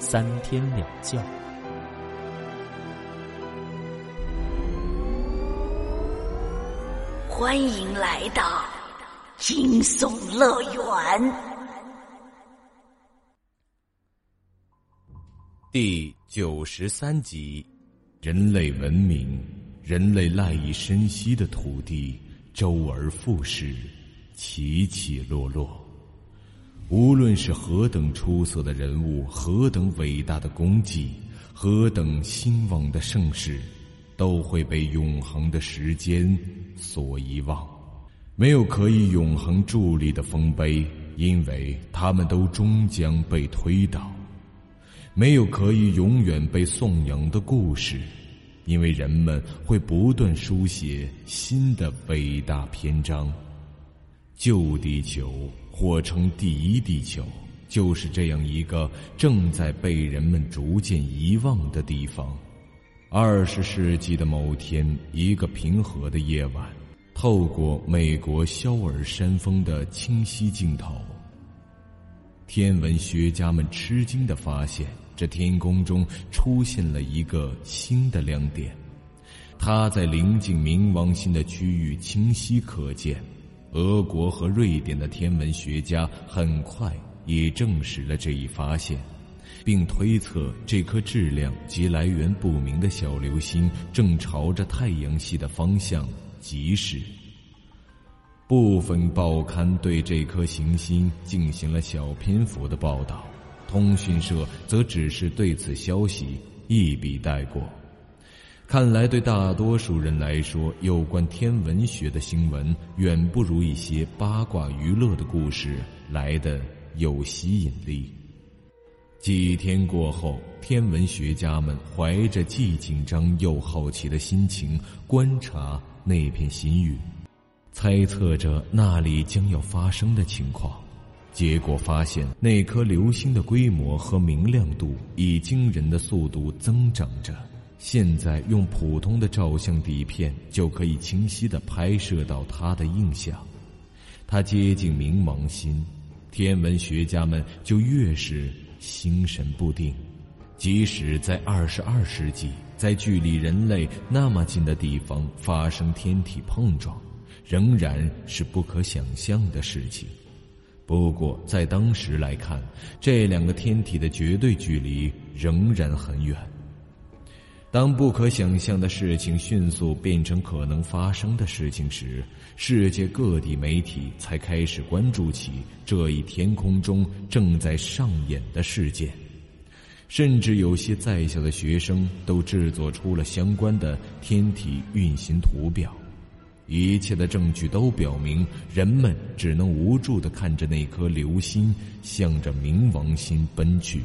三天两觉。欢迎来到惊悚乐园。第九十三集，人类文明。人类赖以生息的土地，周而复始，起起落落。无论是何等出色的人物，何等伟大的功绩，何等兴旺的盛世，都会被永恒的时间所遗忘。没有可以永恒伫立的丰碑，因为他们都终将被推倒；没有可以永远被颂扬的故事。因为人们会不断书写新的伟大篇章，旧地球或称第一地球，就是这样一个正在被人们逐渐遗忘的地方。二十世纪的某天，一个平和的夜晚，透过美国肖尔山峰的清晰镜头，天文学家们吃惊的发现。这天空中出现了一个新的亮点，它在临近冥王星的区域清晰可见。俄国和瑞典的天文学家很快也证实了这一发现，并推测这颗质量及来源不明的小流星正朝着太阳系的方向疾驶。部分报刊对这颗行星进行了小篇幅的报道。通讯社则只是对此消息一笔带过。看来，对大多数人来说，有关天文学的新闻远不如一些八卦娱乐的故事来的有吸引力。几天过后，天文学家们怀着既紧张又好奇的心情观察那片星域，猜测着那里将要发生的情况。结果发现，那颗流星的规模和明亮度以惊人的速度增长着。现在用普通的照相底片就可以清晰地拍摄到它的印象。它接近冥王星，天文学家们就越是心神不定。即使在二十二世纪，在距离人类那么近的地方发生天体碰撞，仍然是不可想象的事情。不过，在当时来看，这两个天体的绝对距离仍然很远。当不可想象的事情迅速变成可能发生的事情时，世界各地媒体才开始关注起这一天空中正在上演的事件，甚至有些在校的学生都制作出了相关的天体运行图表。一切的证据都表明，人们只能无助的看着那颗流星向着冥王星奔去。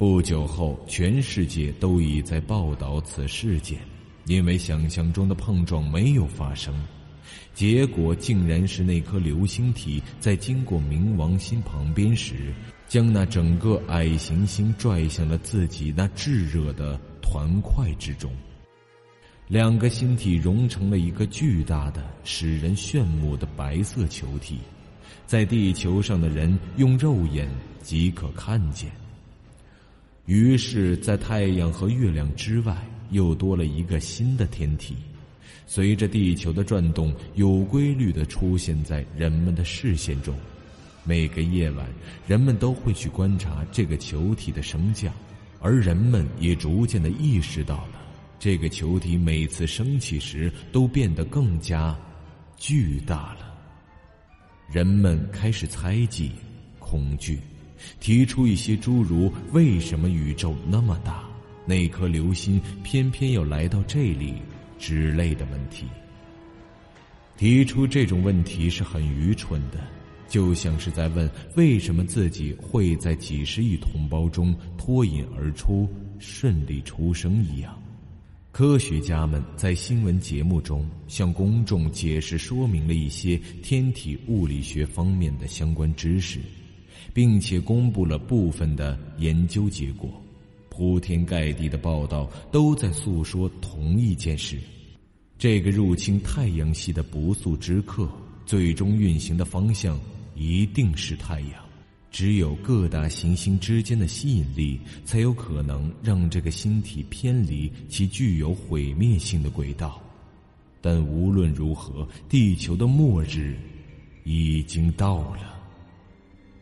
不久后，全世界都已在报道此事件，因为想象中的碰撞没有发生，结果竟然是那颗流星体在经过冥王星旁边时，将那整个矮行星拽向了自己那炙热的团块之中。两个星体融成了一个巨大的、使人炫目的白色球体，在地球上的人用肉眼即可看见。于是，在太阳和月亮之外，又多了一个新的天体，随着地球的转动，有规律的出现在人们的视线中。每个夜晚，人们都会去观察这个球体的升降，而人们也逐渐的意识到了。这个球体每次升起时都变得更加巨大了。人们开始猜忌、恐惧，提出一些诸如“为什么宇宙那么大，那颗流星偏偏要来到这里”之类的问题。提出这种问题是很愚蠢的，就像是在问为什么自己会在几十亿同胞中脱颖而出、顺利出生一样。科学家们在新闻节目中向公众解释说明了一些天体物理学方面的相关知识，并且公布了部分的研究结果。铺天盖地的报道都在诉说同一件事：这个入侵太阳系的不速之客，最终运行的方向。一定是太阳，只有各大行星之间的吸引力，才有可能让这个星体偏离其具有毁灭性的轨道。但无论如何，地球的末日已经到了。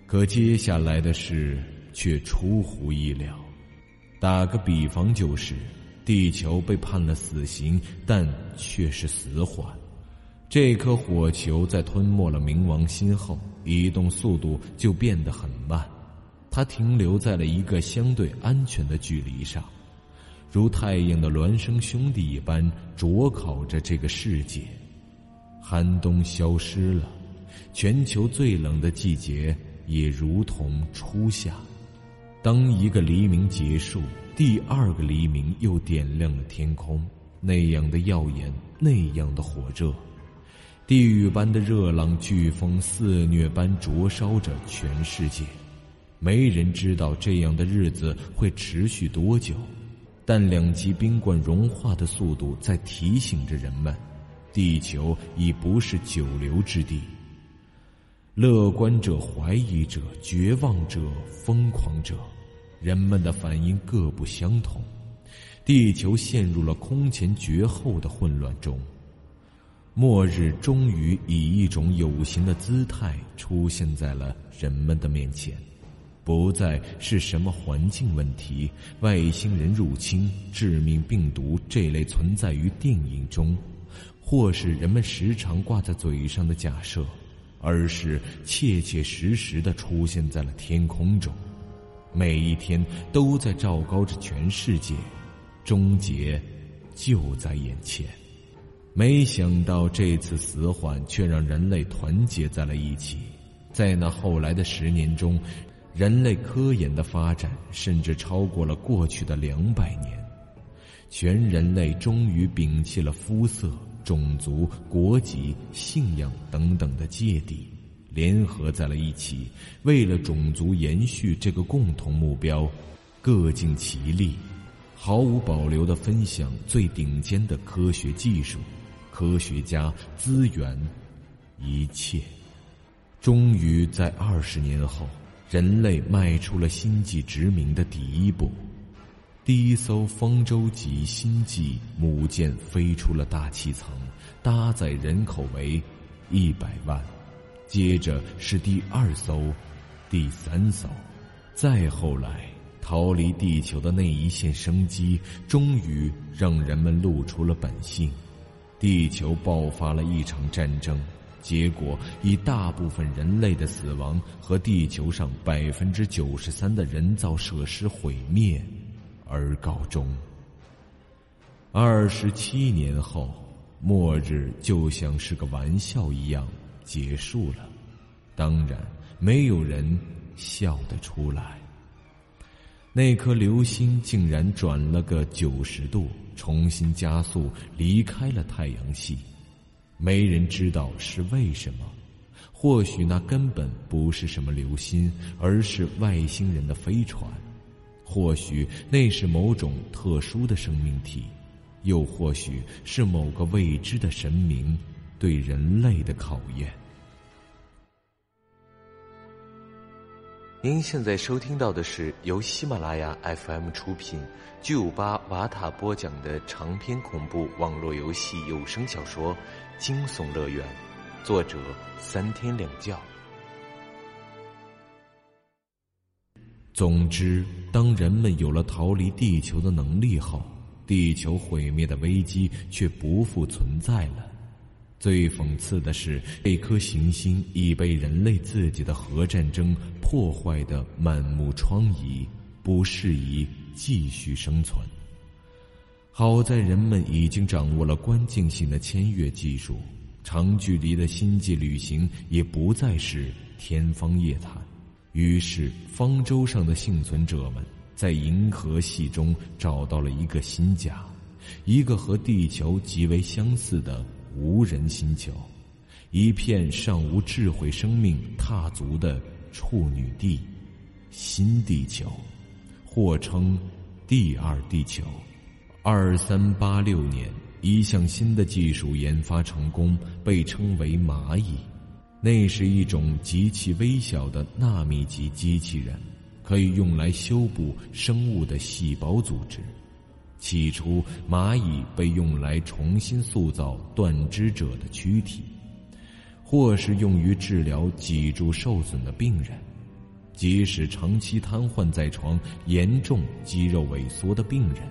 可接下来的事却出乎意料。打个比方，就是地球被判了死刑，但却是死缓。这颗火球在吞没了冥王星后。移动速度就变得很慢，它停留在了一个相对安全的距离上，如太阳的孪生兄弟一般灼烤着这个世界。寒冬消失了，全球最冷的季节也如同初夏。当一个黎明结束，第二个黎明又点亮了天空，那样的耀眼，那样的火热。地狱般的热浪、飓风肆虐般灼烧着全世界，没人知道这样的日子会持续多久，但两极冰冠融化的速度在提醒着人们，地球已不是久留之地。乐观者、怀疑者、绝望者、疯狂者，人们的反应各不相同，地球陷入了空前绝后的混乱中。末日终于以一种有形的姿态出现在了人们的面前，不再是什么环境问题、外星人入侵、致命病毒这类存在于电影中，或是人们时常挂在嘴上的假设，而是切切实实的出现在了天空中，每一天都在昭告着全世界，终结就在眼前。没想到这次死缓却让人类团结在了一起。在那后来的十年中，人类科研的发展甚至超过了过去的两百年。全人类终于摒弃了肤色、种族、国籍、信仰等等的芥蒂，联合在了一起，为了种族延续这个共同目标，各尽其力，毫无保留的分享最顶尖的科学技术。科学家、资源，一切，终于在二十年后，人类迈出了星际殖民的第一步。第一艘方舟级星际母舰飞出了大气层，搭载人口为一百万。接着是第二艘、第三艘，再后来，逃离地球的那一线生机，终于让人们露出了本性。地球爆发了一场战争，结果以大部分人类的死亡和地球上百分之九十三的人造设施毁灭而告终。二十七年后，末日就像是个玩笑一样结束了，当然没有人笑得出来。那颗流星竟然转了个九十度。重新加速离开了太阳系，没人知道是为什么。或许那根本不是什么流星，而是外星人的飞船；或许那是某种特殊的生命体；又或许是某个未知的神明对人类的考验。您现在收听到的是由喜马拉雅 FM 出品、巨五八瓦塔播讲的长篇恐怖网络游戏有声小说《惊悚乐园》，作者三天两觉。总之，当人们有了逃离地球的能力后，地球毁灭的危机却不复存在了。最讽刺的是，这颗行星已被人类自己的核战争破坏的满目疮痍，不适宜继续生存。好在人们已经掌握了关键性的签约技术，长距离的星际旅行也不再是天方夜谭。于是，方舟上的幸存者们在银河系中找到了一个新家，一个和地球极为相似的无人星球，一片尚无智慧生命踏足的处女地——新地球，或称第二地球。二三八六年，一项新的技术研发成功，被称为蚂蚁。那是一种极其微小的纳米级机器人，可以用来修补生物的细胞组织。起初，蚂蚁被用来重新塑造断肢者的躯体，或是用于治疗脊柱受损的病人，即使长期瘫痪在床、严重肌肉萎缩的病人，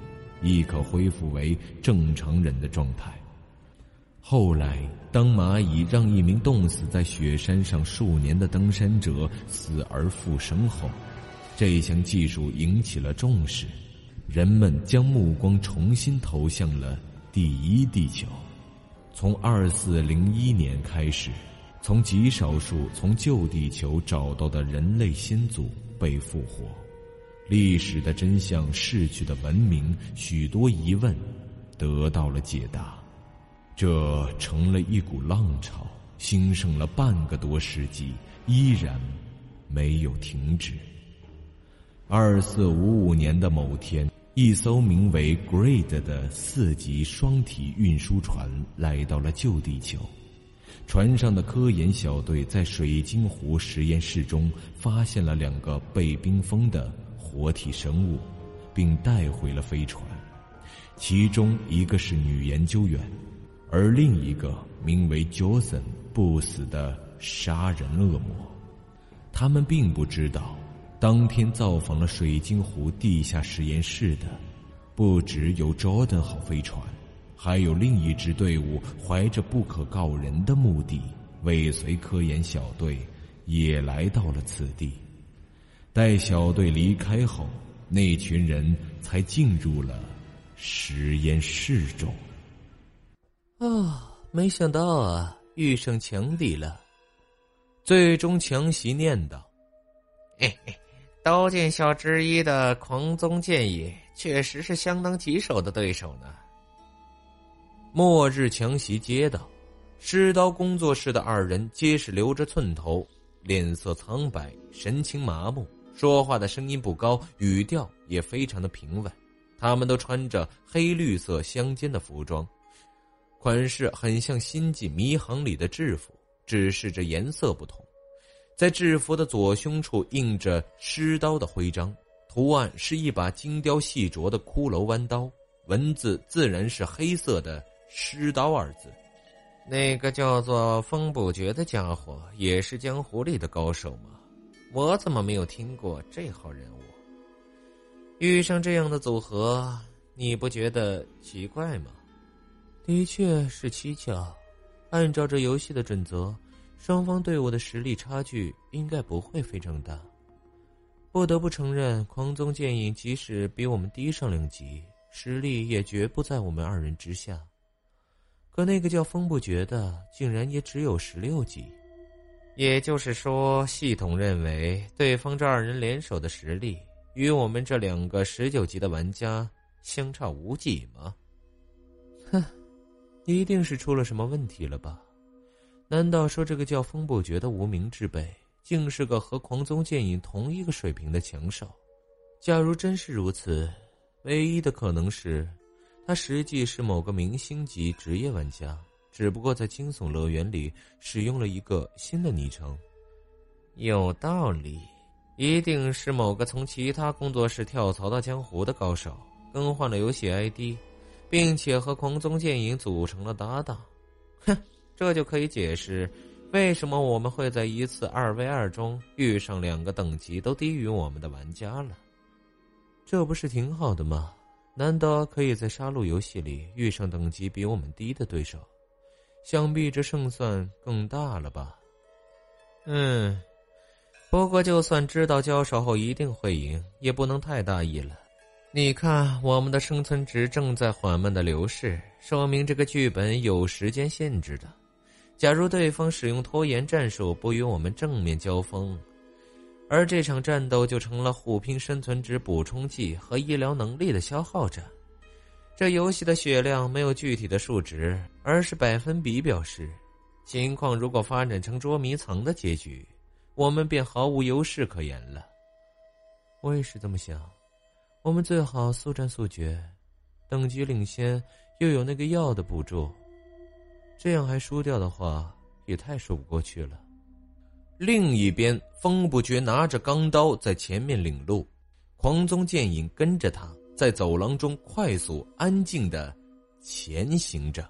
亦可恢复为正常人的状态。后来，当蚂蚁让一名冻死在雪山上数年的登山者死而复生后，这项技术引起了重视，人们将目光重新投向了第一地球。从二四零一年开始，从极少数从旧地球找到的人类先祖被复活，历史的真相逝去的文明，许多疑问得到了解答。这成了一股浪潮，兴盛了半个多世纪，依然没有停止。二四五五年的某天，一艘名为 “Great” 的四级双体运输船来到了旧地球。船上的科研小队在水晶湖实验室中发现了两个被冰封的活体生物，并带回了飞船。其中一个是女研究员。而另一个名为 Johnson 不死的杀人恶魔，他们并不知道，当天造访了水晶湖地下实验室的，不只有 Jordan 号飞船，还有另一支队伍怀着不可告人的目的，尾随科研小队，也来到了此地。待小队离开后，那群人才进入了实验室中。啊，没想到啊，遇上强敌了。最终，强袭念道：“嘿嘿，刀剑校之一的狂宗剑也，确实是相当棘手的对手呢。”末日强袭接道：“施刀工作室的二人皆是留着寸头，脸色苍白，神情麻木，说话的声音不高，语调也非常的平稳。他们都穿着黑绿色相间的服装。”款式很像《星际迷航》里的制服，只是这颜色不同。在制服的左胸处印着“狮刀”的徽章，图案是一把精雕细琢的骷髅弯刀，文字自然是黑色的“狮刀”二字。那个叫做风不绝的家伙也是江湖里的高手吗？我怎么没有听过这号人物？遇上这样的组合，你不觉得奇怪吗？的确是蹊跷，按照这游戏的准则，双方队伍的实力差距应该不会非常大。不得不承认，狂宗剑影即使比我们低上两级，实力也绝不在我们二人之下。可那个叫风不绝的，竟然也只有十六级，也就是说，系统认为对方这二人联手的实力与我们这两个十九级的玩家相差无几吗？哼。一定是出了什么问题了吧？难道说这个叫风不绝的无名之辈，竟是个和狂宗剑影同一个水平的强手？假如真是如此，唯一的可能是，他实际是某个明星级职业玩家，只不过在惊悚乐园里使用了一个新的昵称。有道理，一定是某个从其他工作室跳槽到江湖的高手，更换了游戏 ID。并且和狂宗剑影组成了搭档，哼，这就可以解释为什么我们会在一次二 v 二中遇上两个等级都低于我们的玩家了。这不是挺好的吗？难得可以在杀戮游戏里遇上等级比我们低的对手，想必这胜算更大了吧？嗯，不过就算知道交手后一定会赢，也不能太大意了。你看，我们的生存值正在缓慢的流逝，说明这个剧本有时间限制的。假如对方使用拖延战术，不与我们正面交锋，而这场战斗就成了互拼生存值补充剂和医疗能力的消耗战。这游戏的血量没有具体的数值，而是百分比表示。情况如果发展成捉迷藏的结局，我们便毫无优势可言了。我也是这么想，我们最好速战速决，等级领先又有那个药的补助，这样还输掉的话，也太说不过去了。另一边，风不觉拿着钢刀在前面领路，狂宗剑影跟着他在走廊中快速、安静的前行着。